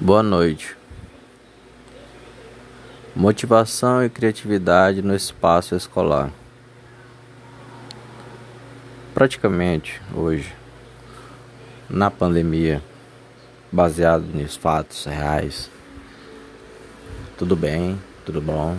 Boa noite. Motivação e criatividade no espaço escolar. Praticamente hoje, na pandemia, baseado nos fatos reais, tudo bem, tudo bom.